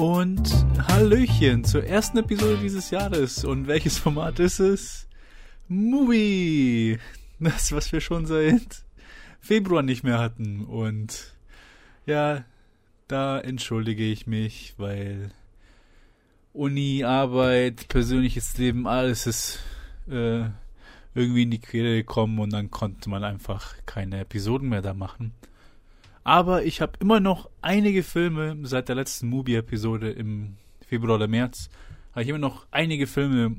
und Hallöchen zur ersten Episode dieses Jahres. Und welches Format ist es? Movie! Das, was wir schon seit Februar nicht mehr hatten. Und ja, da entschuldige ich mich, weil Uni, Arbeit, persönliches Leben, alles ist äh, irgendwie in die Quere gekommen und dann konnte man einfach keine Episoden mehr da machen. Aber ich habe immer noch einige Filme seit der letzten Mubi-Episode im Februar oder März. Habe ich immer noch einige Filme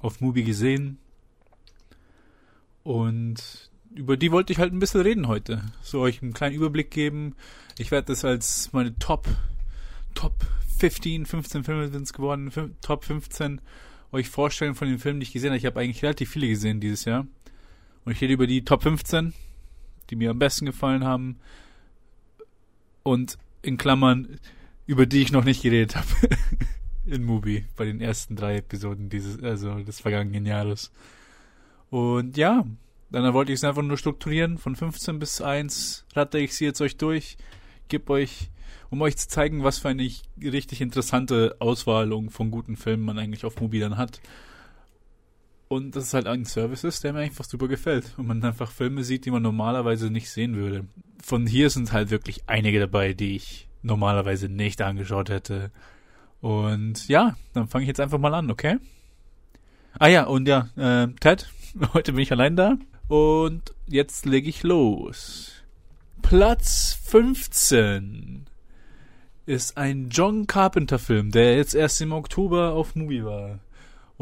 auf Mubi gesehen. Und über die wollte ich halt ein bisschen reden heute. So euch einen kleinen Überblick geben. Ich werde das als meine Top, Top 15, 15 Filme sind es geworden, Top 15 euch vorstellen von den Filmen, die ich gesehen habe. Ich habe eigentlich relativ viele gesehen dieses Jahr. Und ich rede über die Top 15, die mir am besten gefallen haben. Und in Klammern, über die ich noch nicht geredet habe. in Mubi, bei den ersten drei Episoden dieses, also des vergangenen Jahres. Und ja, dann wollte ich es einfach nur strukturieren. Von 15 bis 1 ratte ich sie jetzt euch durch, gebe euch um euch zu zeigen, was für eine richtig interessante Auswahlung von guten Filmen man eigentlich auf Mubi dann hat. Und das ist halt ein Service der mir einfach super gefällt. Und man einfach Filme sieht, die man normalerweise nicht sehen würde. Von hier sind halt wirklich einige dabei, die ich normalerweise nicht angeschaut hätte. Und ja, dann fange ich jetzt einfach mal an, okay? Ah ja, und ja, äh, Ted, heute bin ich allein da. Und jetzt lege ich los. Platz 15 ist ein John Carpenter Film, der jetzt erst im Oktober auf Movie war.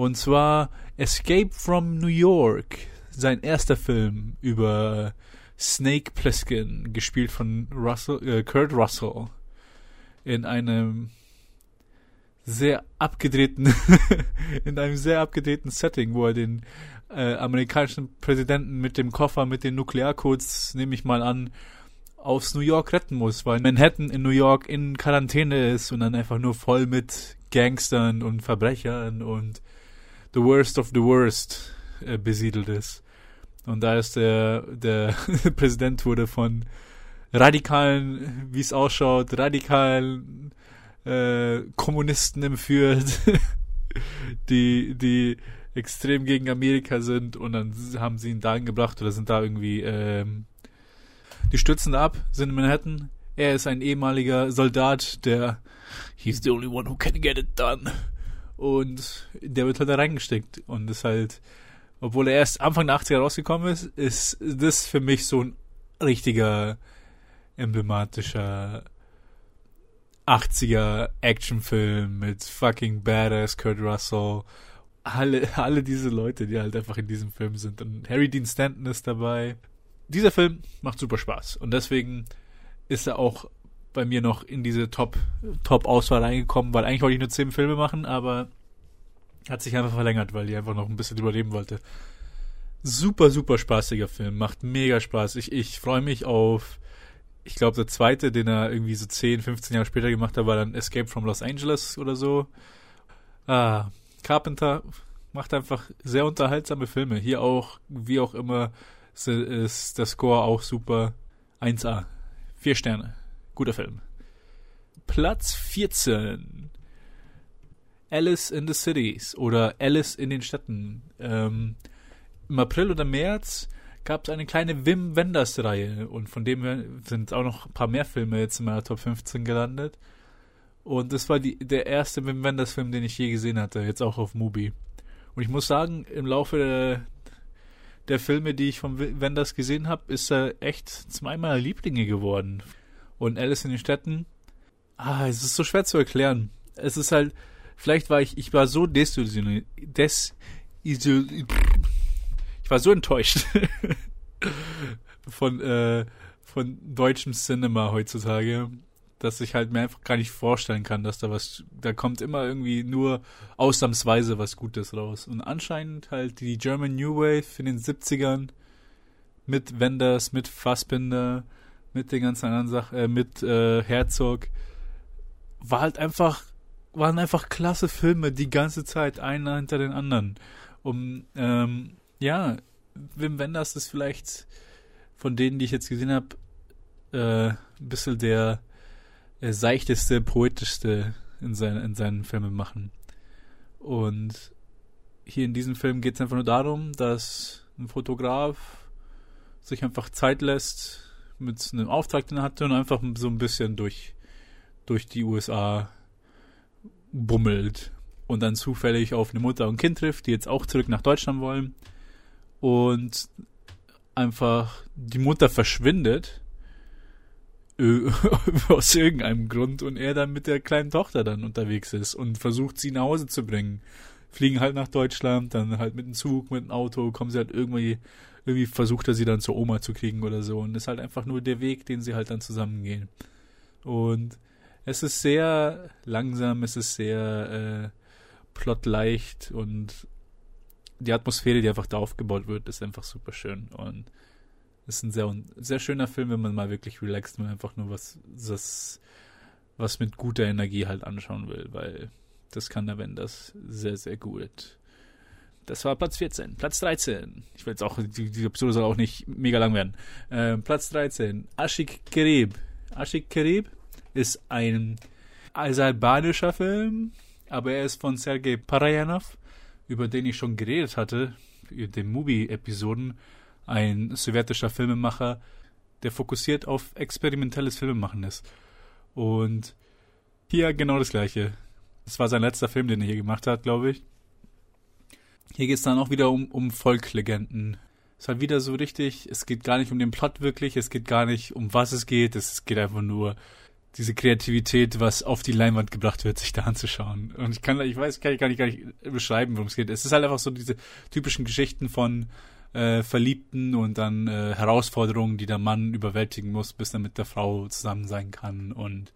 Und zwar Escape from New York, sein erster Film über Snake Plissken, gespielt von Russell, äh, Kurt Russell, in einem sehr abgedrehten, in einem sehr abgedrehten Setting, wo er den äh, amerikanischen Präsidenten mit dem Koffer mit den Nuklearcodes, nehme ich mal an, aus New York retten muss, weil Manhattan in New York in Quarantäne ist und dann einfach nur voll mit Gangstern und Verbrechern und the worst of the worst äh, besiedelt ist. Und da ist der, der Präsident wurde von radikalen, wie es ausschaut, radikalen äh, Kommunisten entführt, die, die extrem gegen Amerika sind und dann haben sie ihn dahin gebracht oder sind da irgendwie ähm, die stürzen ab, sind in Manhattan. Er ist ein ehemaliger Soldat, der He's the only one who can get it done. Und der wird halt da reingesteckt. Und ist halt, obwohl er erst Anfang der 80er rausgekommen ist, ist das für mich so ein richtiger emblematischer 80er Actionfilm mit fucking badass Kurt Russell. Alle, alle diese Leute, die halt einfach in diesem Film sind. Und Harry Dean Stanton ist dabei dieser Film macht super Spaß und deswegen ist er auch bei mir noch in diese Top Top Auswahl reingekommen, weil eigentlich wollte ich nur zehn Filme machen, aber hat sich einfach verlängert, weil ich einfach noch ein bisschen drüber leben wollte. Super super spaßiger Film, macht mega Spaß. Ich ich freue mich auf ich glaube der zweite, den er irgendwie so 10, 15 Jahre später gemacht hat, war dann Escape from Los Angeles oder so. Ah, Carpenter macht einfach sehr unterhaltsame Filme. Hier auch, wie auch immer, ist der Score auch super. 1A. Vier Sterne. Guter Film. Platz 14. Alice in the Cities oder Alice in den Städten. Ähm, Im April oder März gab es eine kleine Wim Wenders Reihe und von dem sind auch noch ein paar mehr Filme jetzt in meiner Top 15 gelandet. Und das war die, der erste Wim Wenders Film, den ich je gesehen hatte, jetzt auch auf Mubi. Und ich muss sagen, im Laufe der, der Filme, die ich von Wenders gesehen habe, ist er echt zweimal Lieblinge geworden. Und Alice in den Städten, ah, es ist so schwer zu erklären. Es ist halt, vielleicht war ich, ich war so desillusioniert, des, ich war so enttäuscht von, äh, von deutschem Cinema heutzutage dass ich halt mir einfach gar nicht vorstellen kann, dass da was, da kommt immer irgendwie nur ausnahmsweise was Gutes raus. Und anscheinend halt die German New Wave in den 70ern mit Wenders, mit Fassbinder, mit den ganzen anderen Sachen, äh, mit äh, Herzog, war halt einfach, waren einfach klasse Filme die ganze Zeit, einer hinter den anderen. Um, ähm, ja, Wim Wenders ist vielleicht von denen, die ich jetzt gesehen habe, äh, ein bisschen der äh, seichteste, poetischste in, sein, in seinen Filmen machen. Und hier in diesem Film geht es einfach nur darum, dass ein Fotograf sich einfach Zeit lässt mit einem Auftrag, den er hatte und einfach so ein bisschen durch, durch die USA bummelt und dann zufällig auf eine Mutter und Kind trifft, die jetzt auch zurück nach Deutschland wollen und einfach die Mutter verschwindet aus irgendeinem Grund und er dann mit der kleinen Tochter dann unterwegs ist und versucht sie nach Hause zu bringen. Fliegen halt nach Deutschland, dann halt mit dem Zug, mit dem Auto, kommen sie halt irgendwie, irgendwie versucht er sie dann zur Oma zu kriegen oder so und das ist halt einfach nur der Weg, den sie halt dann zusammengehen. Und es ist sehr langsam, es ist sehr äh, plotleicht und die Atmosphäre, die einfach da aufgebaut wird, ist einfach super schön und ist ein sehr, sehr schöner Film, wenn man mal wirklich relaxt und einfach nur was, das, was mit guter Energie halt anschauen will, weil das kann der das sehr, sehr gut. Das war Platz 14. Platz 13. Ich will jetzt auch, die, die Episode soll auch nicht mega lang werden. Äh, Platz 13. Ashik Kerib. Ashik Kerib ist ein aserbaidscher Film, aber er ist von Sergei Parajanov, über den ich schon geredet hatte, in den Movie-Episoden ein sowjetischer Filmemacher, der fokussiert auf experimentelles Filmemachen ist. Und hier genau das gleiche. Das war sein letzter Film, den er hier gemacht hat, glaube ich. Hier geht es dann auch wieder um, um Volklegenden. Es halt wieder so richtig, es geht gar nicht um den Plot wirklich, es geht gar nicht um was es geht, es geht einfach nur diese Kreativität, was auf die Leinwand gebracht wird, sich da anzuschauen. Und ich kann, ich weiß, kann ich gar nicht, gar nicht beschreiben, worum es geht. Es ist halt einfach so diese typischen Geschichten von äh, Verliebten und dann äh, Herausforderungen, die der Mann überwältigen muss, bis er mit der Frau zusammen sein kann und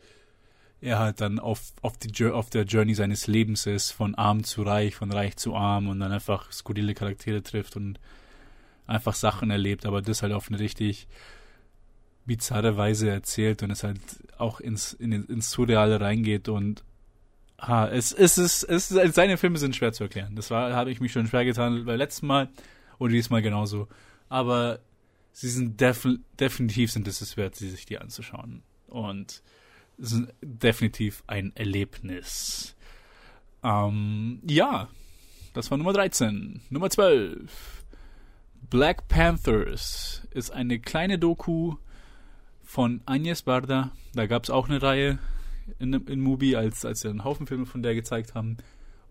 er halt dann auf, auf, die, auf der Journey seines Lebens ist, von arm zu reich, von reich zu arm und dann einfach skurrile Charaktere trifft und einfach Sachen erlebt, aber das halt auf eine richtig bizarre Weise erzählt und es halt auch ins, in, ins Surreale reingeht und ha, es, es es ist, seine Filme sind schwer zu erklären. Das war, habe ich mich schon schwer getan beim letzten Mal und diesmal genauso. Aber sie sind def definitiv sind es wert, sie sich die anzuschauen. Und ist definitiv ein Erlebnis. Ähm, ja, das war Nummer 13. Nummer 12. Black Panthers ist eine kleine Doku von Agnes Barda. Da gab es auch eine Reihe in, in Mubi, als, als sie einen Haufen Filme von der gezeigt haben.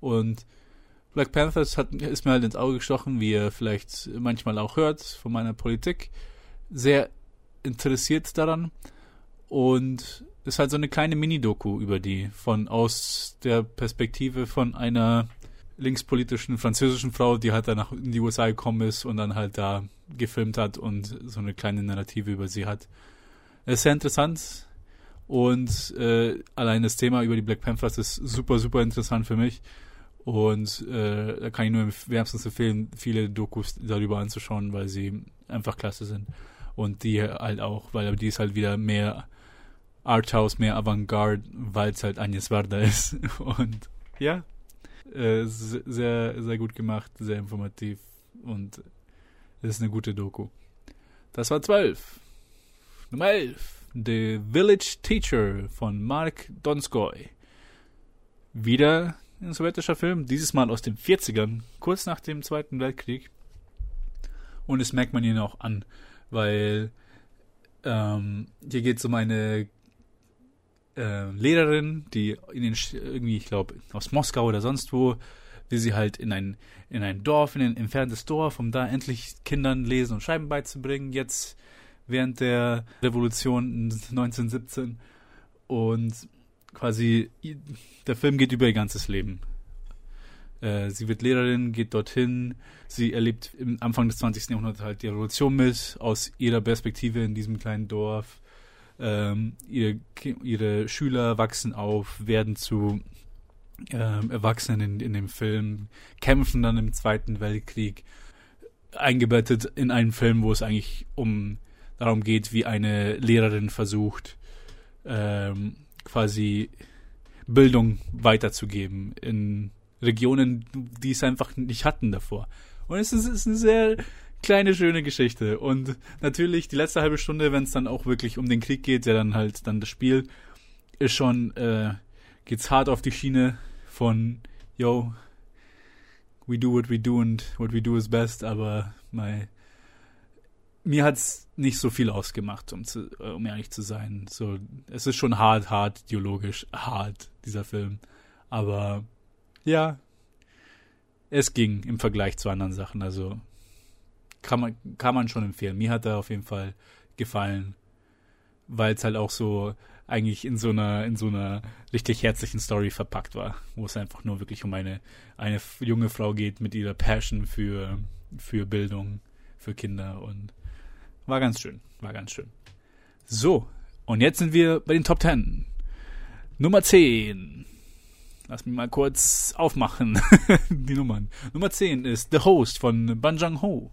Und Black Panthers hat, ist mir halt ins Auge gestochen, wie ihr vielleicht manchmal auch hört von meiner Politik. Sehr interessiert daran. Und ist halt so eine kleine Mini-Doku über die, von aus der Perspektive von einer linkspolitischen französischen Frau, die halt danach in die USA gekommen ist und dann halt da gefilmt hat und so eine kleine Narrative über sie hat. Ist sehr interessant und äh, allein das Thema über die Black Panthers ist super, super interessant für mich. Und äh, da kann ich nur wärmstens empfehlen, viele Dokus darüber anzuschauen, weil sie einfach klasse sind. Und die halt auch, weil die ist halt wieder mehr Arthouse, mehr Avantgarde, weil es halt Agnes Varda ist. Und ja, äh, sehr, sehr gut gemacht, sehr informativ und ist eine gute Doku. Das war 12. Nummer 11. The Village Teacher von Mark Donskoy. Wieder ein sowjetischer Film, dieses Mal aus den 40ern, kurz nach dem Zweiten Weltkrieg. Und das merkt man ihnen auch an, weil ähm, hier geht es um eine äh, Lehrerin, die in den, irgendwie, ich glaube, aus Moskau oder sonst wo, wie sie halt in ein, in ein Dorf, in ein entferntes Dorf, um da endlich Kindern Lesen und Schreiben beizubringen, jetzt während der Revolution 1917. Und quasi, der Film geht über ihr ganzes Leben. Äh, sie wird Lehrerin, geht dorthin, sie erlebt im Anfang des 20. Jahrhunderts halt die Revolution mit, aus ihrer Perspektive in diesem kleinen Dorf. Ähm, ihre, ihre Schüler wachsen auf, werden zu ähm, Erwachsenen in, in dem Film, kämpfen dann im Zweiten Weltkrieg, eingebettet in einen Film, wo es eigentlich um darum geht, wie eine Lehrerin versucht, ähm, quasi Bildung weiterzugeben in Regionen, die es einfach nicht hatten davor. Und es ist, ist eine sehr kleine, schöne Geschichte. Und natürlich die letzte halbe Stunde, wenn es dann auch wirklich um den Krieg geht, der dann halt dann das Spiel ist schon äh, geht's hart auf die Schiene von, yo, we do what we do and what we do is best, aber my, mir hat's nicht so viel ausgemacht, um, zu, äh, um ehrlich zu sein. So, es ist schon hart, hart, ideologisch hart, dieser Film. Aber ja, es ging im Vergleich zu anderen Sachen. Also kann man, kann man schon empfehlen. Mir hat er auf jeden Fall gefallen, weil es halt auch so eigentlich in so einer in so einer richtig herzlichen Story verpackt war, wo es einfach nur wirklich um eine eine junge Frau geht mit ihrer Passion für für Bildung, für Kinder und war ganz schön, war ganz schön. So, und jetzt sind wir bei den Top 10. Nummer 10. Lass mich mal kurz aufmachen, die Nummern. Nummer 10 ist The Host von Ban Jang Ho.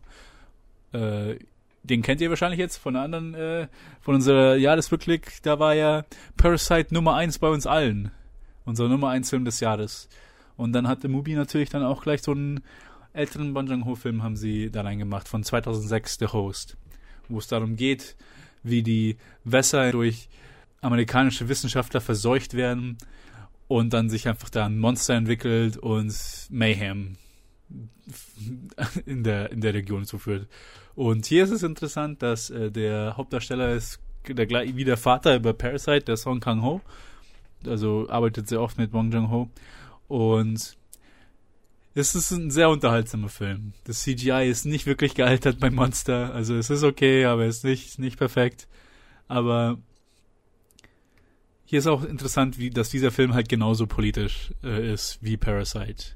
Äh, den kennt ihr wahrscheinlich jetzt von anderen, äh, von unserer Jahresrückblick. Da war ja Parasite Nummer 1 bei uns allen. Unser Nummer 1 Film des Jahres. Und dann hatte Mubi natürlich dann auch gleich so einen älteren Jang Ho Film haben sie da reingemacht von 2006, The Host wo es darum geht, wie die Wässer durch amerikanische Wissenschaftler verseucht werden und dann sich einfach da ein Monster entwickelt und Mayhem in der, in der Region zuführt. Und hier ist es interessant, dass äh, der Hauptdarsteller ist der, wie der Vater über Parasite, der Song Kang-ho. Also arbeitet sehr oft mit Wong Jung-ho. Und es ist ein sehr unterhaltsamer Film. Das CGI ist nicht wirklich gealtert beim Monster. Also es ist okay, aber es ist nicht, nicht perfekt. Aber hier ist auch interessant, wie, dass dieser Film halt genauso politisch äh, ist wie Parasite.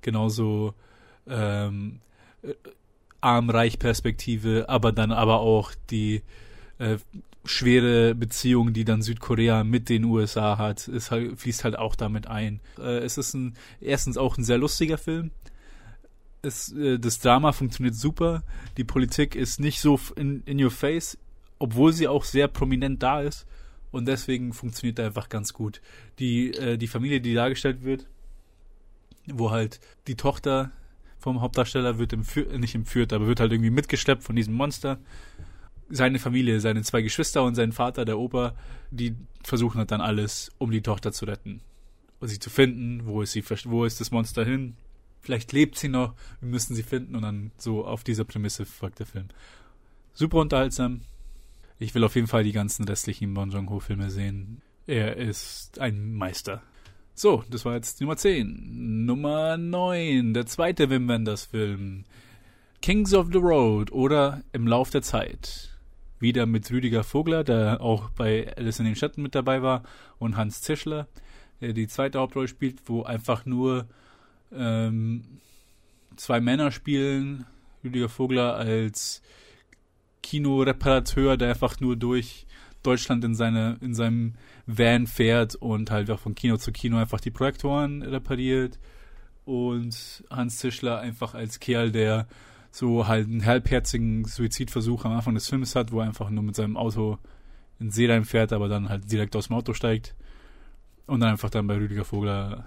Genauso ähm, äh, Arm-Reich-Perspektive, aber dann aber auch die äh, schwere Beziehung, die dann Südkorea mit den USA hat, ist halt, fließt halt auch damit ein. Äh, es ist ein, erstens auch ein sehr lustiger Film. Es, äh, das Drama funktioniert super. Die Politik ist nicht so in, in your face, obwohl sie auch sehr prominent da ist. Und deswegen funktioniert er einfach ganz gut. Die, äh, die Familie, die dargestellt wird, wo halt die Tochter vom Hauptdarsteller wird entführt, nicht entführt, aber wird halt irgendwie mitgeschleppt von diesem Monster seine Familie, seine zwei Geschwister und sein Vater, der Opa, die versuchen halt dann alles, um die Tochter zu retten. Und sie zu finden, wo ist sie, wo ist das Monster hin? Vielleicht lebt sie noch, wir müssen sie finden und dann so auf dieser Prämisse folgt der Film. Super unterhaltsam. Ich will auf jeden Fall die ganzen restlichen Bon Joon-ho-Filme sehen. Er ist ein Meister. So, das war jetzt Nummer 10. Nummer 9, der zweite Wim Wenders Film. Kings of the Road oder Im Lauf der Zeit wieder mit Rüdiger Vogler, der auch bei Alice in den Schatten mit dabei war, und Hans Zischler, der die zweite Hauptrolle spielt, wo einfach nur ähm, zwei Männer spielen. Rüdiger Vogler als Kinoreparateur, der einfach nur durch Deutschland in seine in seinem Van fährt und halt auch von Kino zu Kino einfach die Projektoren repariert und Hans Zischler einfach als Kerl, der so halt einen halbherzigen Suizidversuch am Anfang des Films hat, wo er einfach nur mit seinem Auto in See fährt, aber dann halt direkt aus dem Auto steigt und dann einfach dann bei Rüdiger Vogler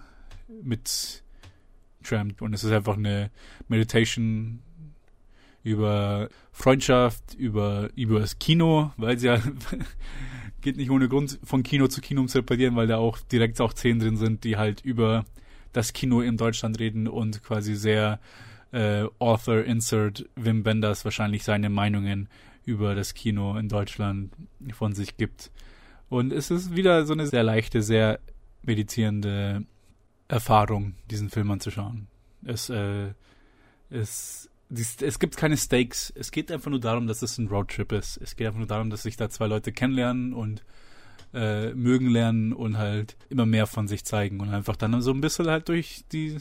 mit trampt. Und es ist einfach eine Meditation über Freundschaft, über, über das Kino, weil sie ja geht nicht ohne Grund von Kino zu Kino um zu reparieren, weil da auch direkt auch Szenen drin sind, die halt über das Kino in Deutschland reden und quasi sehr äh, Author Insert Wim Wenders wahrscheinlich seine Meinungen über das Kino in Deutschland von sich gibt. Und es ist wieder so eine sehr leichte, sehr meditierende Erfahrung, diesen Film anzuschauen. Es, äh, es, es gibt keine Stakes. Es geht einfach nur darum, dass es ein Roadtrip ist. Es geht einfach nur darum, dass sich da zwei Leute kennenlernen und äh, mögen lernen und halt immer mehr von sich zeigen und einfach dann so ein bisschen halt durch die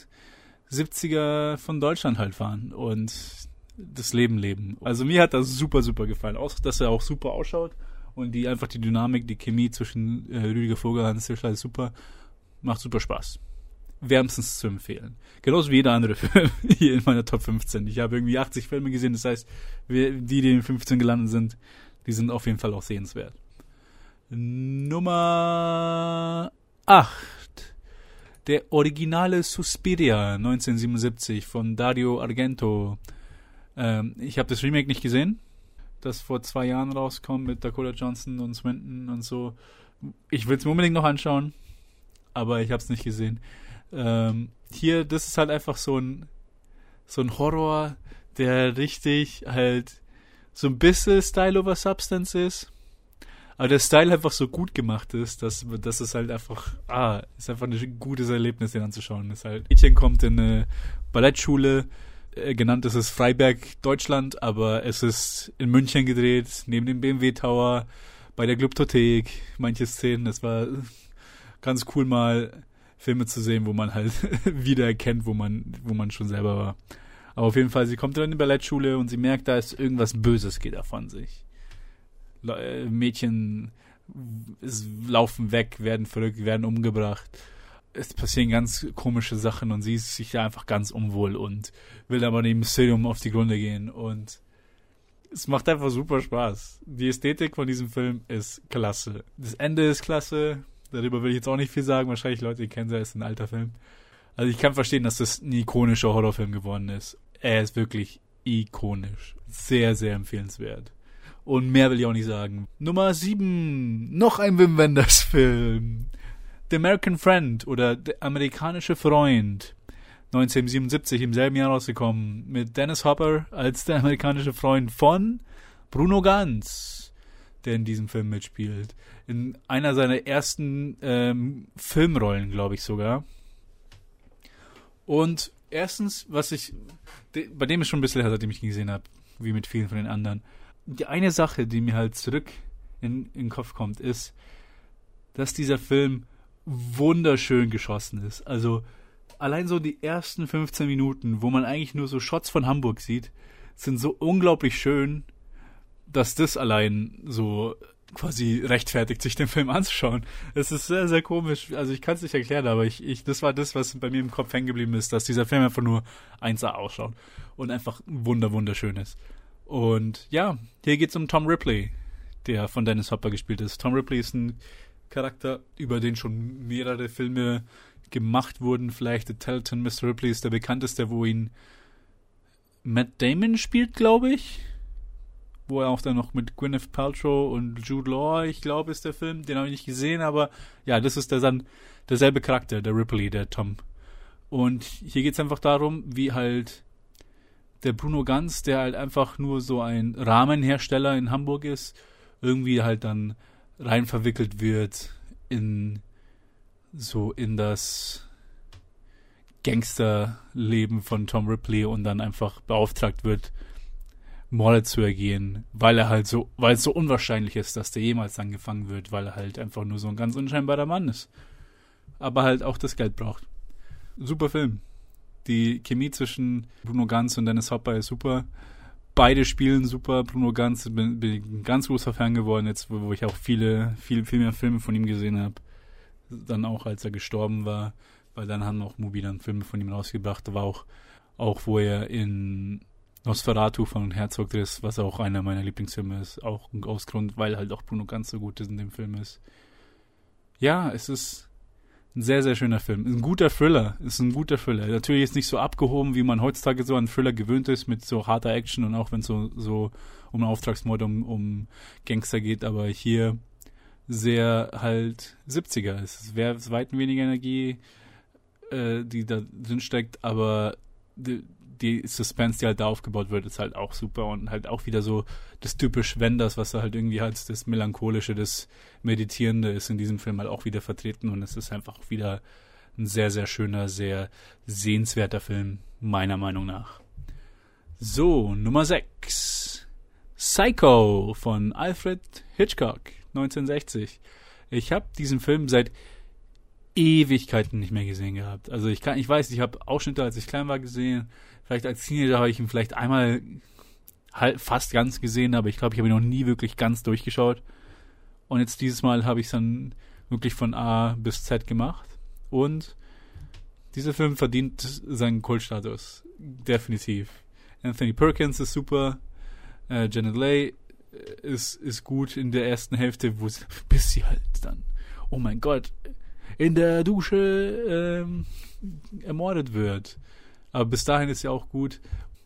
70er von Deutschland halt fahren und das Leben leben. Also mir hat das super, super gefallen. Auch, dass er auch super ausschaut und die einfach die Dynamik, die Chemie zwischen äh, Rüdiger Vogel und Hans Tischler ist super. Macht super Spaß. Wärmstens zu empfehlen. Genauso wie jeder andere Film hier in meiner Top 15. Ich habe irgendwie 80 Filme gesehen, das heißt, die, die in den 15 gelandet sind, die sind auf jeden Fall auch sehenswert. Nummer 8 der originale Suspiria 1977 von Dario Argento. Ähm, ich habe das Remake nicht gesehen, das vor zwei Jahren rauskommt mit Dakota Johnson und Swinton und so. Ich will es mir unbedingt noch anschauen, aber ich habe es nicht gesehen. Ähm, hier, das ist halt einfach so ein so ein Horror, der richtig halt so ein bisschen Style over Substance ist. Aber der Style einfach so gut gemacht ist, dass, dass es halt einfach, ah, ist einfach ein gutes Erlebnis, den anzuschauen. Das halt, Mädchen kommt in eine Ballettschule, äh, genannt ist es Freiberg, Deutschland, aber es ist in München gedreht, neben dem BMW Tower, bei der Glyptothek, manche Szenen. Es war ganz cool mal Filme zu sehen, wo man halt wiedererkennt, wo man, wo man schon selber war. Aber auf jeden Fall, sie kommt dann in die Ballettschule und sie merkt, da ist irgendwas Böses geht da von sich. Äh, Mädchen laufen weg, werden verrückt, werden umgebracht. Es passieren ganz komische Sachen und sie ist sich einfach ganz unwohl und will aber dem Mysterium auf die Gründe gehen und es macht einfach super Spaß. Die Ästhetik von diesem Film ist klasse. Das Ende ist klasse. Darüber will ich jetzt auch nicht viel sagen. Wahrscheinlich Leute, die kennen es, ist ein alter Film. Also ich kann verstehen, dass das ein ikonischer Horrorfilm geworden ist. Er ist wirklich ikonisch. Sehr, sehr empfehlenswert. Und mehr will ich auch nicht sagen. Nummer 7. Noch ein Wim Wenders Film. The American Friend oder Der amerikanische Freund. 1977 im selben Jahr rausgekommen. Mit Dennis Hopper als der amerikanische Freund von Bruno Ganz, der in diesem Film mitspielt. In einer seiner ersten ähm, Filmrollen, glaube ich sogar. Und erstens, was ich, bei dem ist schon ein bisschen her, seitdem ich ihn gesehen habe, wie mit vielen von den anderen. Die eine Sache, die mir halt zurück in, in den Kopf kommt, ist, dass dieser Film wunderschön geschossen ist. Also allein so die ersten 15 Minuten, wo man eigentlich nur so Shots von Hamburg sieht, sind so unglaublich schön, dass das allein so quasi rechtfertigt, sich den Film anzuschauen. Es ist sehr, sehr komisch. Also ich kann es nicht erklären, aber ich, ich, das war das, was bei mir im Kopf hängen geblieben ist, dass dieser Film einfach nur 1A ausschaut und einfach wunder, wunderschön ist. Und ja, hier geht es um Tom Ripley, der von Dennis Hopper gespielt ist. Tom Ripley ist ein Charakter, über den schon mehrere Filme gemacht wurden. Vielleicht The Telton Mr. Ripley ist der bekannteste, wo ihn Matt Damon spielt, glaube ich wo er auch dann noch mit Gwyneth Paltrow und Jude Law, ich glaube, ist der Film. Den habe ich nicht gesehen, aber ja, das ist der derselbe Charakter, der Ripley, der Tom. Und hier geht es einfach darum, wie halt der Bruno Ganz, der halt einfach nur so ein Rahmenhersteller in Hamburg ist, irgendwie halt dann rein verwickelt wird in so in das Gangsterleben von Tom Ripley und dann einfach beauftragt wird, Morde zu ergehen, weil er halt so, weil es so unwahrscheinlich ist, dass der jemals dann gefangen wird, weil er halt einfach nur so ein ganz unscheinbarer Mann ist. Aber halt auch das Geld braucht. Super Film. Die Chemie zwischen Bruno Ganz und Dennis Hopper ist super. Beide spielen super. Bruno Ganz bin, bin ein ganz großer Fan geworden, jetzt wo, wo ich auch viele, viel, viel mehr Filme von ihm gesehen habe. Dann auch, als er gestorben war, weil dann haben auch Mubi dann Filme von ihm rausgebracht. Da war auch, auch wo er in Nosferatu von Herzog Driss, was auch einer meiner Lieblingsfilme ist, auch aus Grund, weil halt auch Bruno ganz so gut in dem Film ist. Ja, es ist ein sehr, sehr schöner Film. Ein guter Thriller. Ist ein guter Thriller. Natürlich ist nicht so abgehoben, wie man heutzutage so an Thriller gewöhnt ist, mit so harter Action und auch wenn es so, so um Auftragsmord, um, um Gangster geht, aber hier sehr halt 70er. Es wäre weit weniger Energie, äh, die da drin steckt, aber die, die Suspense, die halt da aufgebaut wird, ist halt auch super und halt auch wieder so das typisch Wenders, was er halt irgendwie halt das Melancholische, das Meditierende ist in diesem Film halt auch wieder vertreten und es ist einfach wieder ein sehr, sehr schöner, sehr sehenswerter Film, meiner Meinung nach. So, Nummer 6. Psycho von Alfred Hitchcock, 1960. Ich habe diesen Film seit Ewigkeiten nicht mehr gesehen gehabt. Also ich kann, ich weiß, ich habe Ausschnitte, als ich klein war, gesehen. Vielleicht als Teenager habe ich ihn vielleicht einmal halt fast ganz gesehen, aber ich glaube, ich habe ihn noch nie wirklich ganz durchgeschaut. Und jetzt dieses Mal habe ich es dann wirklich von A bis Z gemacht. Und dieser Film verdient seinen Kultstatus. Definitiv. Anthony Perkins ist super. Äh, Janet Leigh ist, ist gut in der ersten Hälfte, wo sie, bis sie halt dann, oh mein Gott, in der Dusche ähm, ermordet wird. Aber bis dahin ist ja auch gut.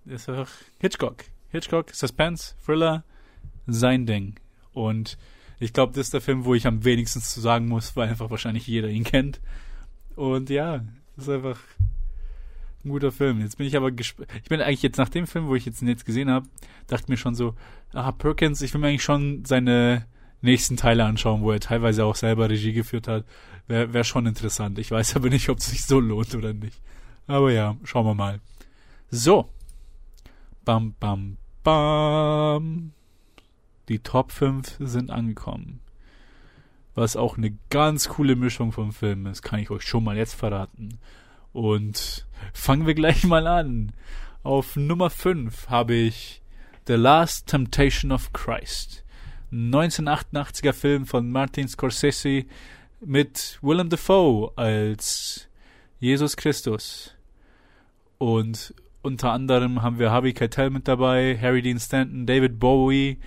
Ist einfach Hitchcock. Hitchcock, Suspense, Thriller, sein Ding. Und ich glaube, das ist der Film, wo ich am wenigsten zu sagen muss, weil einfach wahrscheinlich jeder ihn kennt. Und ja, ist einfach ein guter Film. Jetzt bin ich aber gespannt. Ich bin eigentlich jetzt nach dem Film, wo ich jetzt jetzt gesehen habe, dachte mir schon so, ah, Perkins, ich will mir eigentlich schon seine nächsten Teile anschauen, wo er teilweise auch selber Regie geführt hat. Wäre wär schon interessant. Ich weiß aber nicht, ob es sich so lohnt oder nicht. Aber ja, schauen wir mal. So. Bam, bam, bam. Die Top 5 sind angekommen. Was auch eine ganz coole Mischung vom Film ist, kann ich euch schon mal jetzt verraten. Und fangen wir gleich mal an. Auf Nummer 5 habe ich The Last Temptation of Christ. 1988er Film von Martin Scorsese mit Willem Dafoe als Jesus Christus. Und unter anderem haben wir Harvey Keitel mit dabei, Harry Dean Stanton, David Bowie.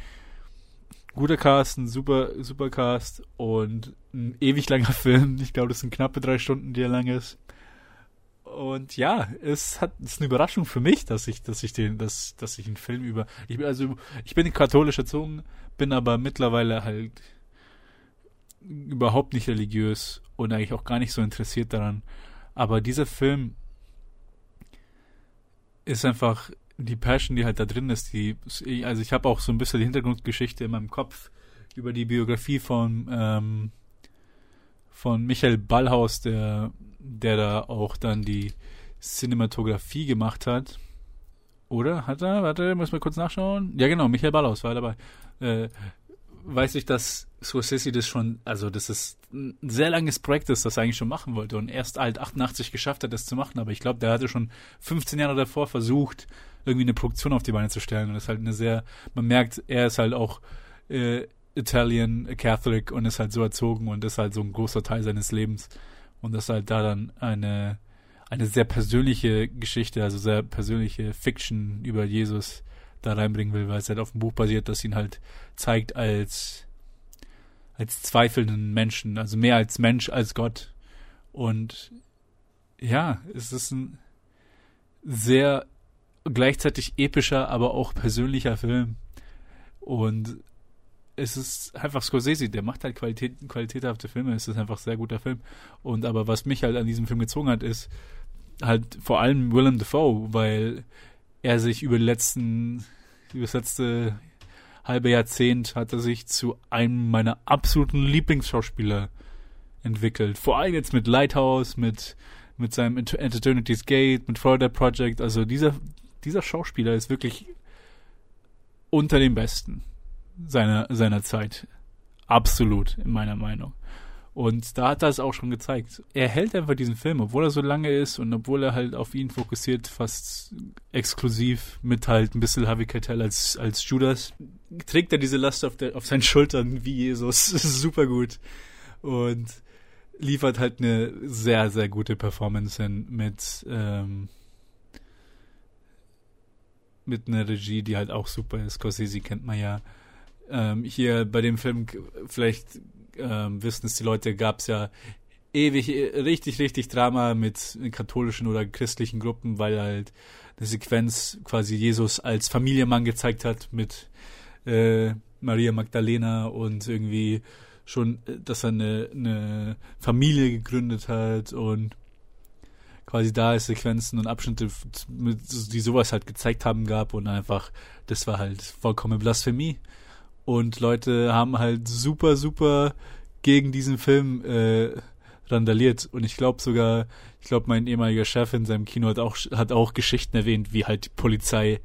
Guter Cast, ein super, super Cast und ein ewig langer Film. Ich glaube, das sind knappe drei Stunden, die er lang ist. Und ja, es hat es ist eine Überraschung für mich, dass ich, dass ich den, dass, dass ich einen Film über. Ich also, ich bin katholisch erzogen, bin aber mittlerweile halt überhaupt nicht religiös und eigentlich auch gar nicht so interessiert daran. Aber dieser Film ist einfach die Passion, die halt da drin ist. Die, also ich habe auch so ein bisschen die Hintergrundgeschichte in meinem Kopf über die Biografie von ähm, von Michael Ballhaus, der der da auch dann die Cinematografie gemacht hat. Oder? Hat er? Warte, muss mal kurz nachschauen. Ja, genau, Michael Ballhaus war dabei. Äh, weiß ich, dass Scorsese das schon, also das ist ein sehr langes Projekt ist, das er eigentlich schon machen wollte und erst alt 88 geschafft hat, das zu machen. Aber ich glaube, der hatte schon 15 Jahre davor versucht, irgendwie eine Produktion auf die Beine zu stellen. Und das ist halt eine sehr, man merkt, er ist halt auch äh, Italian Catholic und ist halt so erzogen und ist halt so ein großer Teil seines Lebens und dass halt da dann eine eine sehr persönliche Geschichte, also sehr persönliche Fiction über Jesus da reinbringen will, weil es halt auf dem Buch basiert, das ihn halt zeigt als als zweifelnden Menschen, also mehr als Mensch als Gott. Und ja, es ist ein sehr gleichzeitig epischer, aber auch persönlicher Film. Und es ist einfach Scorsese, der macht halt Qualität, qualitäthafte Filme, es ist einfach ein sehr guter Film. Und aber was mich halt an diesem Film gezogen hat, ist halt vor allem Willem Dafoe, weil er sich über die letzten, das letzte halbe Jahrzehnt hat er sich zu einem meiner absoluten Lieblingsschauspieler entwickelt. Vor allem jetzt mit Lighthouse, mit, mit seinem Eternity's Gate, mit Florida Project. Also dieser, dieser Schauspieler ist wirklich unter den Besten seiner, seiner Zeit. Absolut, in meiner Meinung. Und da hat er es auch schon gezeigt. Er hält einfach diesen Film, obwohl er so lange ist und obwohl er halt auf ihn fokussiert, fast exklusiv mit halt ein bisschen Harvey Keitel als, als Judas, trägt er diese Last auf, der, auf seinen Schultern wie Jesus. Super gut. Und liefert halt eine sehr, sehr gute Performance hin mit, ähm, mit einer Regie, die halt auch super ist. Scorsese kennt man ja ähm, hier bei dem Film, vielleicht ähm, wissen es die Leute, gab es ja ewig, richtig, richtig Drama mit katholischen oder christlichen Gruppen, weil halt eine Sequenz quasi Jesus als Familienmann gezeigt hat mit äh, Maria Magdalena und irgendwie schon, dass er eine, eine Familie gegründet hat und quasi da ist Sequenzen und Abschnitte, die sowas halt gezeigt haben gab und einfach, das war halt vollkommen Blasphemie. Und Leute haben halt super, super gegen diesen Film äh, randaliert. Und ich glaube sogar, ich glaube, mein ehemaliger Chef in seinem Kino hat auch, hat auch Geschichten erwähnt, wie halt die Polizei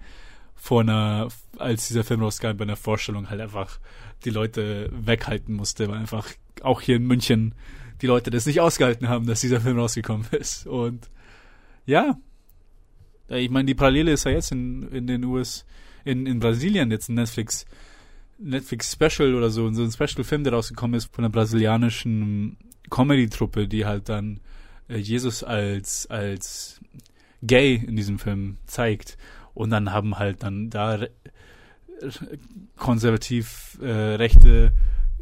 vor einer, als dieser Film rauskam, bei einer Vorstellung halt einfach die Leute weghalten musste, weil einfach auch hier in München die Leute das nicht ausgehalten haben, dass dieser Film rausgekommen ist. Und ja, ich meine, die Parallele ist ja jetzt in, in den US, in, in Brasilien jetzt ein Netflix Netflix-Special oder so, so ein Special-Film, der rausgekommen ist von einer brasilianischen Comedy-Truppe, die halt dann äh, Jesus als, als gay in diesem Film zeigt. Und dann haben halt dann da konservativ äh, rechte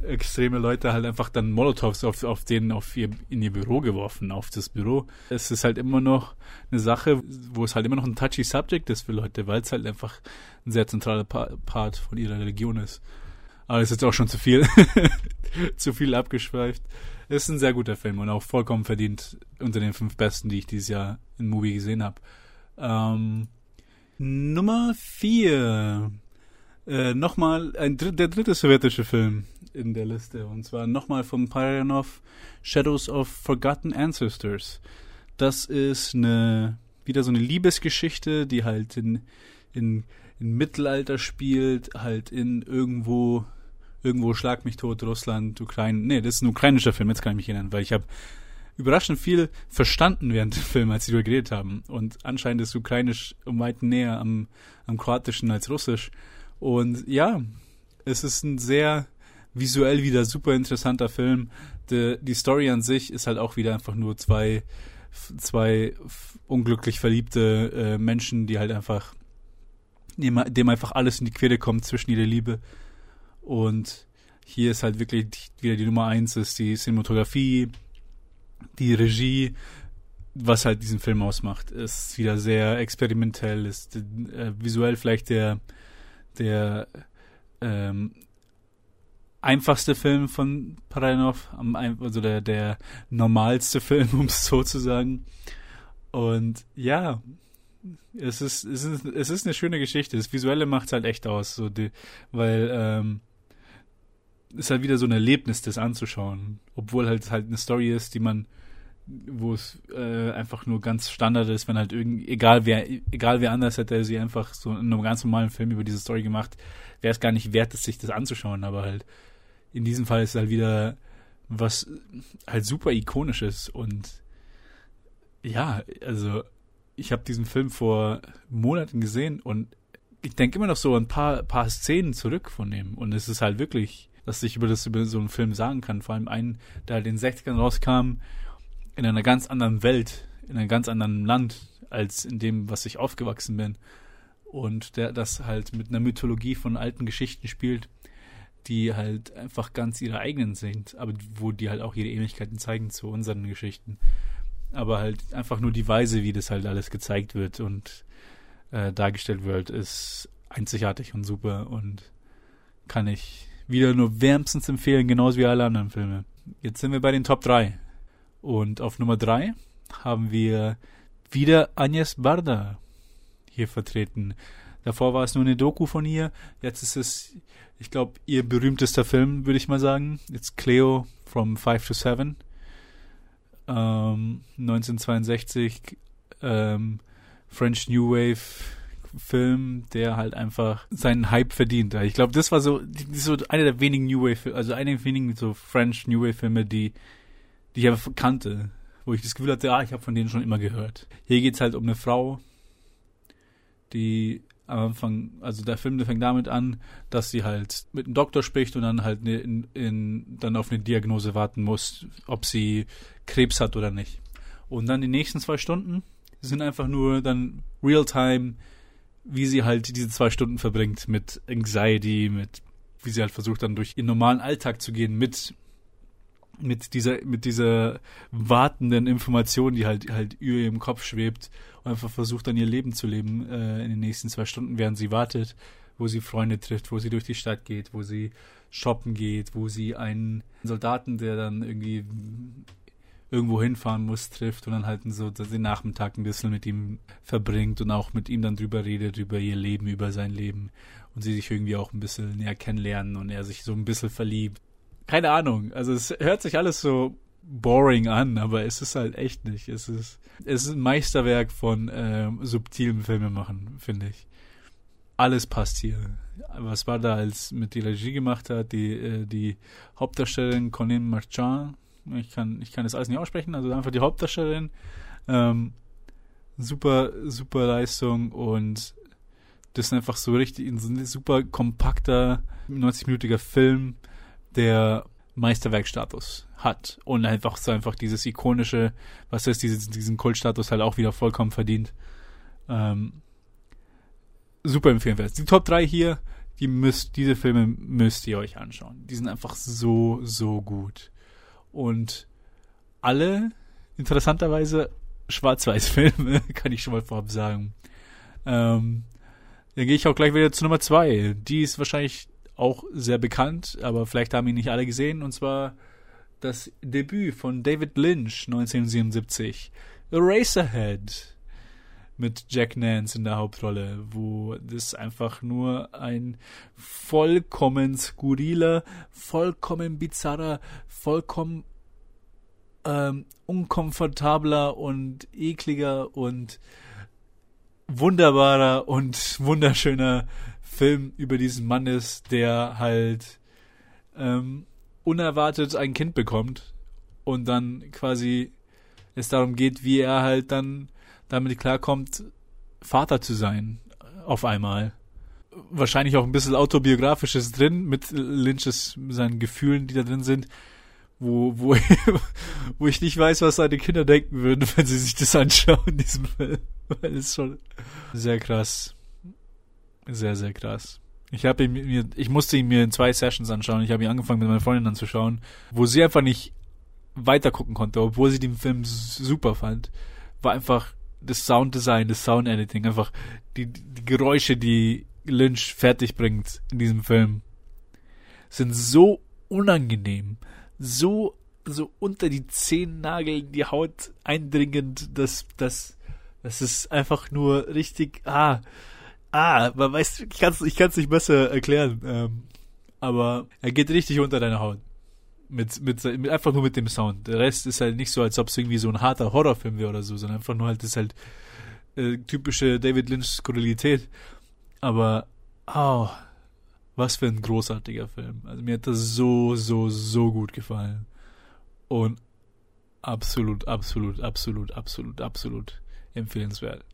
extreme Leute halt einfach dann Molotovs auf, auf den, auf ihr, in ihr Büro geworfen, auf das Büro. Es ist halt immer noch eine Sache, wo es halt immer noch ein touchy Subject ist für Leute, weil es halt einfach ein sehr zentraler pa Part von ihrer Religion ist. Aber das ist jetzt auch schon zu viel. zu viel abgeschweift. Ist ein sehr guter Film und auch vollkommen verdient unter den fünf besten, die ich dieses Jahr in Movie gesehen habe. Ähm, Nummer vier. Äh, nochmal ein, der dritte sowjetische Film in der Liste. Und zwar nochmal von Parajanov Shadows of Forgotten Ancestors. Das ist eine wieder so eine Liebesgeschichte, die halt in, in, in Mittelalter spielt, halt in irgendwo irgendwo Schlag mich tot, Russland, Ukraine. Nee, das ist ein ukrainischer Film, jetzt kann ich mich erinnern, weil ich habe überraschend viel verstanden während dem Film, als sie darüber geredet haben. Und anscheinend ist Ukrainisch um weit näher am, am Kroatischen als Russisch. Und ja, es ist ein sehr visuell wieder super interessanter Film. Die, die Story an sich ist halt auch wieder einfach nur zwei, zwei unglücklich verliebte äh, Menschen, die halt einfach dem, dem einfach alles in die Quere kommt zwischen ihrer Liebe. Und hier ist halt wirklich wieder die Nummer eins ist die Cinematografie, die Regie, was halt diesen Film ausmacht, ist wieder sehr experimentell, ist äh, visuell vielleicht der der ähm, einfachste Film von Parajanov, also der, der normalste Film, um es so zu sagen. Und ja, es ist, es ist, es ist eine schöne Geschichte. Das Visuelle macht es halt echt aus, so die, weil ähm, es ist halt wieder so ein Erlebnis, das anzuschauen. Obwohl halt halt eine Story ist, die man, wo es äh, einfach nur ganz Standard ist, wenn halt irgend, egal wer, egal wer anders hätte sie einfach so in einem ganz normalen Film über diese Story gemacht, wäre es gar nicht wert, sich das anzuschauen. Aber halt in diesem Fall ist es halt wieder was halt super ikonisches und ja, also ich habe diesen Film vor Monaten gesehen und ich denke immer noch so ein paar, paar Szenen zurück von dem und es ist halt wirklich was ich über das über so einen Film sagen kann. Vor allem einen, der halt in den 60ern rauskam, in einer ganz anderen Welt, in einem ganz anderen Land, als in dem, was ich aufgewachsen bin. Und der das halt mit einer Mythologie von alten Geschichten spielt, die halt einfach ganz ihre eigenen sind, aber wo die halt auch ihre Ähnlichkeiten zeigen zu unseren Geschichten. Aber halt einfach nur die Weise, wie das halt alles gezeigt wird und äh, dargestellt wird, ist einzigartig und super und kann ich wieder nur wärmstens empfehlen, genauso wie alle anderen Filme. Jetzt sind wir bei den Top 3. Und auf Nummer 3 haben wir wieder Agnes Barda hier vertreten. Davor war es nur eine Doku von ihr. Jetzt ist es, ich glaube, ihr berühmtester Film, würde ich mal sagen. Jetzt Cleo from 5 to 7. Ähm, 1962 ähm, French New Wave Film, der halt einfach seinen Hype verdient. Ich glaube, das war so, so einer der wenigen New Wave, also einer der wenigen so French New Wave Filme, die, die ich einfach kannte, wo ich das Gefühl hatte, ah, ich habe von denen schon immer gehört. Hier geht's halt um eine Frau, die am Anfang, also der Film der fängt damit an, dass sie halt mit einem Doktor spricht und dann halt in, in, dann auf eine Diagnose warten muss, ob sie Krebs hat oder nicht. Und dann die nächsten zwei Stunden sind einfach nur dann Real-Time wie sie halt diese zwei Stunden verbringt mit Anxiety, mit wie sie halt versucht dann durch ihren normalen Alltag zu gehen mit mit dieser mit dieser wartenden Information, die halt halt über ihrem Kopf schwebt und einfach versucht dann ihr Leben zu leben äh, in den nächsten zwei Stunden, während sie wartet, wo sie Freunde trifft, wo sie durch die Stadt geht, wo sie shoppen geht, wo sie einen Soldaten, der dann irgendwie irgendwo hinfahren muss, trifft und dann halt so den Nachmittag ein bisschen mit ihm verbringt und auch mit ihm dann drüber redet, über ihr Leben, über sein Leben und sie sich irgendwie auch ein bisschen näher kennenlernen und er sich so ein bisschen verliebt. Keine Ahnung, also es hört sich alles so boring an, aber es ist halt echt nicht. Es ist, es ist ein Meisterwerk von äh, subtilem Filmemachen, finde ich. Alles passt hier. Was war da als mit die Regie gemacht hat, die, äh, die Hauptdarstellerin Corinne Marchand, ich kann, ich kann das alles nicht aussprechen, also einfach die Hauptdarstellerin. Ähm, super, super Leistung und das ist einfach so richtig ein super kompakter, 90-minütiger Film, der Meisterwerkstatus hat und einfach so einfach dieses ikonische, was heißt, dieses, diesen Kultstatus halt auch wieder vollkommen verdient. Ähm, super empfehlenswert. Die Top 3 hier, die müsst, diese Filme müsst ihr euch anschauen. Die sind einfach so, so gut und alle interessanterweise Schwarz-Weiß-Filme, kann ich schon mal vorab sagen. Ähm, dann gehe ich auch gleich wieder zu Nummer zwei. Die ist wahrscheinlich auch sehr bekannt, aber vielleicht haben ihn nicht alle gesehen, und zwar das Debüt von David Lynch 1977, Eraserhead mit Jack Nance in der Hauptrolle, wo das einfach nur ein vollkommen skurriler, vollkommen bizarrer, vollkommen ähm, unkomfortabler und ekliger und wunderbarer und wunderschöner Film über diesen Mann ist, der halt ähm, unerwartet ein Kind bekommt und dann quasi es darum geht, wie er halt dann damit klarkommt, Vater zu sein auf einmal. Wahrscheinlich auch ein bisschen autobiografisches drin mit Lynches seinen Gefühlen, die da drin sind, wo wo wo ich nicht weiß, was seine Kinder denken würden, wenn sie sich das anschauen in diesem Film, weil es schon sehr krass, sehr sehr krass. Ich habe mir, ich musste ihn mir in zwei Sessions anschauen. Ich habe ihn angefangen mit meiner Freundin anzuschauen, wo sie einfach nicht weiter gucken konnte, obwohl sie den Film super fand. War einfach das Sounddesign, das Soundediting, einfach die, die Geräusche, die Lynch fertig bringt in diesem Film, sind so unangenehm, so so unter die Zehennagel die Haut eindringend, dass das das ist einfach nur richtig ah ah, man weiß, ich kann es ich kann's nicht besser erklären, ähm, aber er geht richtig unter deine Haut. Mit, mit, mit, einfach nur mit dem Sound. Der Rest ist halt nicht so, als ob es irgendwie so ein harter Horrorfilm wäre oder so, sondern einfach nur halt, das ist halt äh, typische David Lynch-Skurrilität. Aber, oh, was für ein großartiger Film. Also mir hat das so, so, so gut gefallen. Und absolut, absolut, absolut, absolut, absolut empfehlenswert.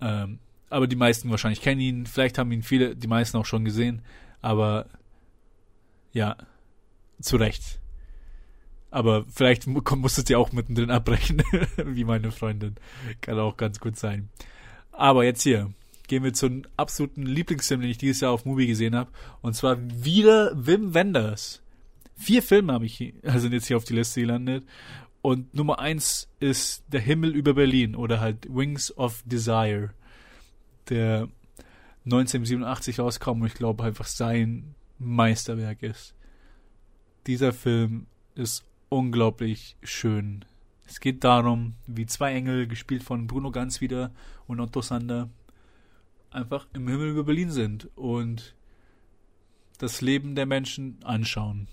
Ähm, aber die meisten wahrscheinlich kennen ihn. Vielleicht haben ihn viele, die meisten auch schon gesehen. Aber ja, zu Recht. Aber vielleicht musstet ihr auch mittendrin abbrechen, wie meine Freundin. Kann auch ganz gut sein. Aber jetzt hier gehen wir zum absoluten Lieblingsfilm, den ich dieses Jahr auf Movie gesehen habe. Und zwar wieder Wim Wenders. Vier Filme habe ich also jetzt hier auf die Liste gelandet. Und Nummer eins ist Der Himmel über Berlin oder halt Wings of Desire, der 1987 rauskam und ich glaube einfach sein Meisterwerk ist dieser Film ist unglaublich schön. Es geht darum, wie zwei Engel, gespielt von Bruno Ganz wieder und Otto Sander, einfach im Himmel über Berlin sind und das Leben der Menschen anschauen.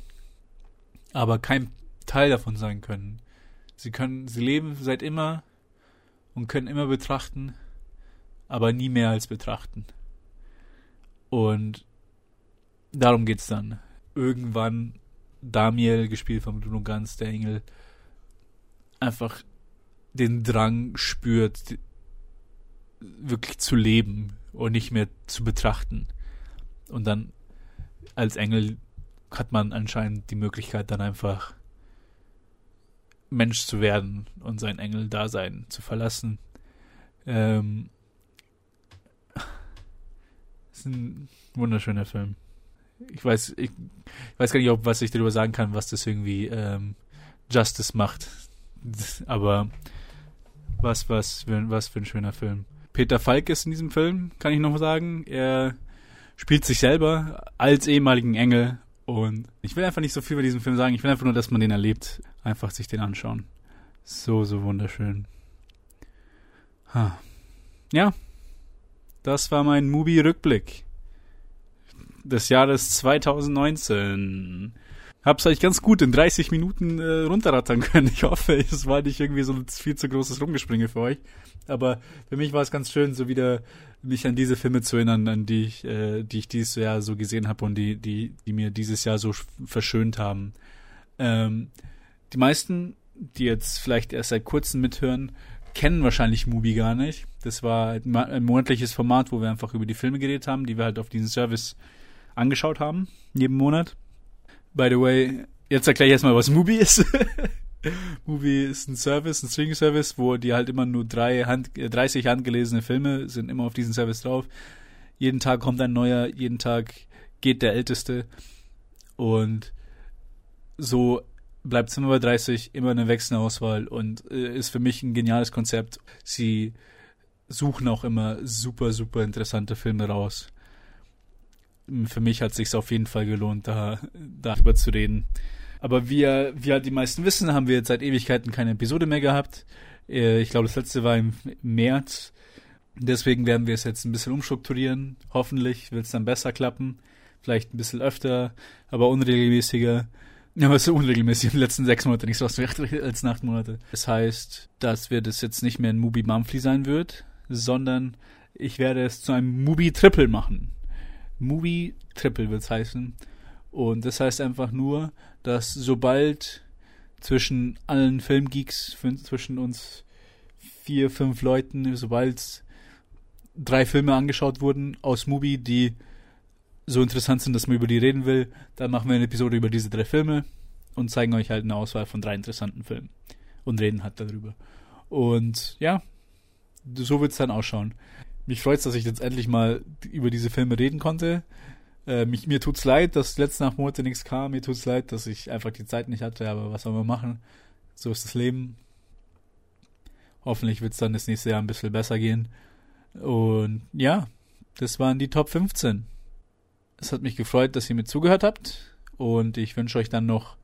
Aber kein Teil davon sein können. Sie können, sie leben seit immer und können immer betrachten, aber nie mehr als betrachten. Und darum geht's dann. Irgendwann Damiel, gespielt von Bruno Ganz, der Engel, einfach den Drang spürt, wirklich zu leben und nicht mehr zu betrachten. Und dann als Engel hat man anscheinend die Möglichkeit, dann einfach Mensch zu werden und sein Engel-Dasein zu verlassen. Ähm, ist ein wunderschöner Film ich weiß, ich, ich, weiß gar nicht, ob was ich darüber sagen kann, was das irgendwie ähm, Justice macht. Aber was, was, was für ein schöner Film. Peter Falk ist in diesem Film, kann ich noch sagen. Er spielt sich selber als ehemaligen Engel und ich will einfach nicht so viel über diesen Film sagen. Ich will einfach nur, dass man den erlebt. Einfach sich den anschauen. So, so wunderschön. Ha. Ja, das war mein Movie-Rückblick des Jahres 2019. Hab's euch ganz gut in 30 Minuten äh, runterrattern können. Ich hoffe, es war nicht irgendwie so ein viel zu großes Rumgespringe für euch. Aber für mich war es ganz schön, so wieder mich an diese Filme zu erinnern, an die ich, äh, die ich dieses Jahr so gesehen habe und die, die, die mir dieses Jahr so verschönt haben. Ähm, die meisten, die jetzt vielleicht erst seit kurzem mithören, kennen wahrscheinlich Mubi gar nicht. Das war ein monatliches Format, wo wir einfach über die Filme geredet haben, die wir halt auf diesen Service angeschaut haben, jeden Monat. By the way, jetzt erkläre ich erstmal, was Mubi ist. Mubi ist ein Service, ein Streaming-Service, wo die halt immer nur drei Hand, 30 äh, handgelesene Filme sind immer auf diesen Service drauf. Jeden Tag kommt ein neuer, jeden Tag geht der älteste. Und so bleibt es immer bei 30, immer eine wechselnde Auswahl und äh, ist für mich ein geniales Konzept. Sie suchen auch immer super, super interessante Filme raus. für mich hat es sich auf jeden Fall gelohnt, da darüber zu reden. Aber wie, wie halt die meisten wissen, haben wir jetzt seit Ewigkeiten keine Episode mehr gehabt. Äh, ich glaube, das letzte war im März. Deswegen werden wir es jetzt ein bisschen umstrukturieren. Hoffentlich wird es dann besser klappen. Vielleicht ein bisschen öfter, aber unregelmäßiger. Ja, aber so unregelmäßig in den letzten sechs Monaten nicht so was als acht Monate. Das heißt, dass wir das jetzt nicht mehr ein Mubi Monthly sein wird, sondern ich werde es zu einem Mubi Triple machen. Mubi Triple wird es heißen. Und das heißt einfach nur, dass sobald zwischen allen Filmgeeks, zwischen uns vier, fünf Leuten, sobald drei Filme angeschaut wurden aus Mubi, die so interessant sind, dass man über die reden will, dann machen wir eine Episode über diese drei Filme und zeigen euch halt eine Auswahl von drei interessanten Filmen und reden halt darüber. Und ja, so wird es dann ausschauen. Mich freut es, dass ich jetzt endlich mal über diese Filme reden konnte. Äh, mich, mir tut's leid, dass letzten acht Monate nichts kam. Mir tut's leid, dass ich einfach die Zeit nicht hatte, aber was soll man machen? So ist das Leben. Hoffentlich wird's dann das nächste Jahr ein bisschen besser gehen. Und ja, das waren die Top 15. Es hat mich gefreut, dass ihr mir zugehört habt. Und ich wünsche euch dann noch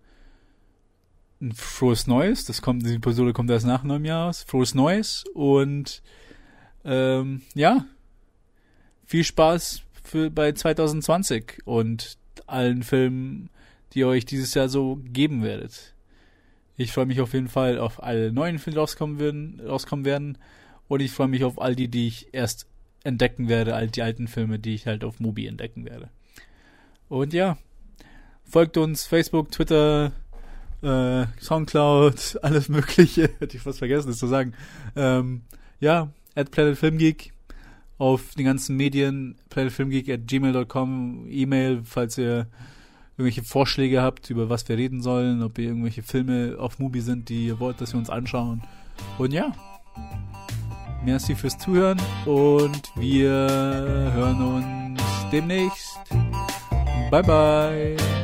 ein frohes Neues. Das kommt, die Episode kommt erst nach neuem Jahr aus. Frohes Neues. Und ähm, ja, viel Spaß für bei 2020 und allen Filmen, die euch dieses Jahr so geben werdet. Ich freue mich auf jeden Fall auf alle neuen Filme, die rauskommen werden, rauskommen werden. Und ich freue mich auf all die, die ich erst entdecken werde, all die alten Filme, die ich halt auf Mubi entdecken werde. Und ja, folgt uns Facebook, Twitter, äh, Soundcloud, alles Mögliche. Hätte ich fast vergessen, das zu sagen. Ähm, ja, at Planet Film Geek auf den ganzen Medien, planetfilmgeek at gmail.com, E-Mail, falls ihr irgendwelche Vorschläge habt, über was wir reden sollen, ob ihr irgendwelche Filme auf Mubi sind, die ihr wollt, dass wir uns anschauen. Und ja, merci fürs Zuhören und wir hören uns demnächst. Bye bye.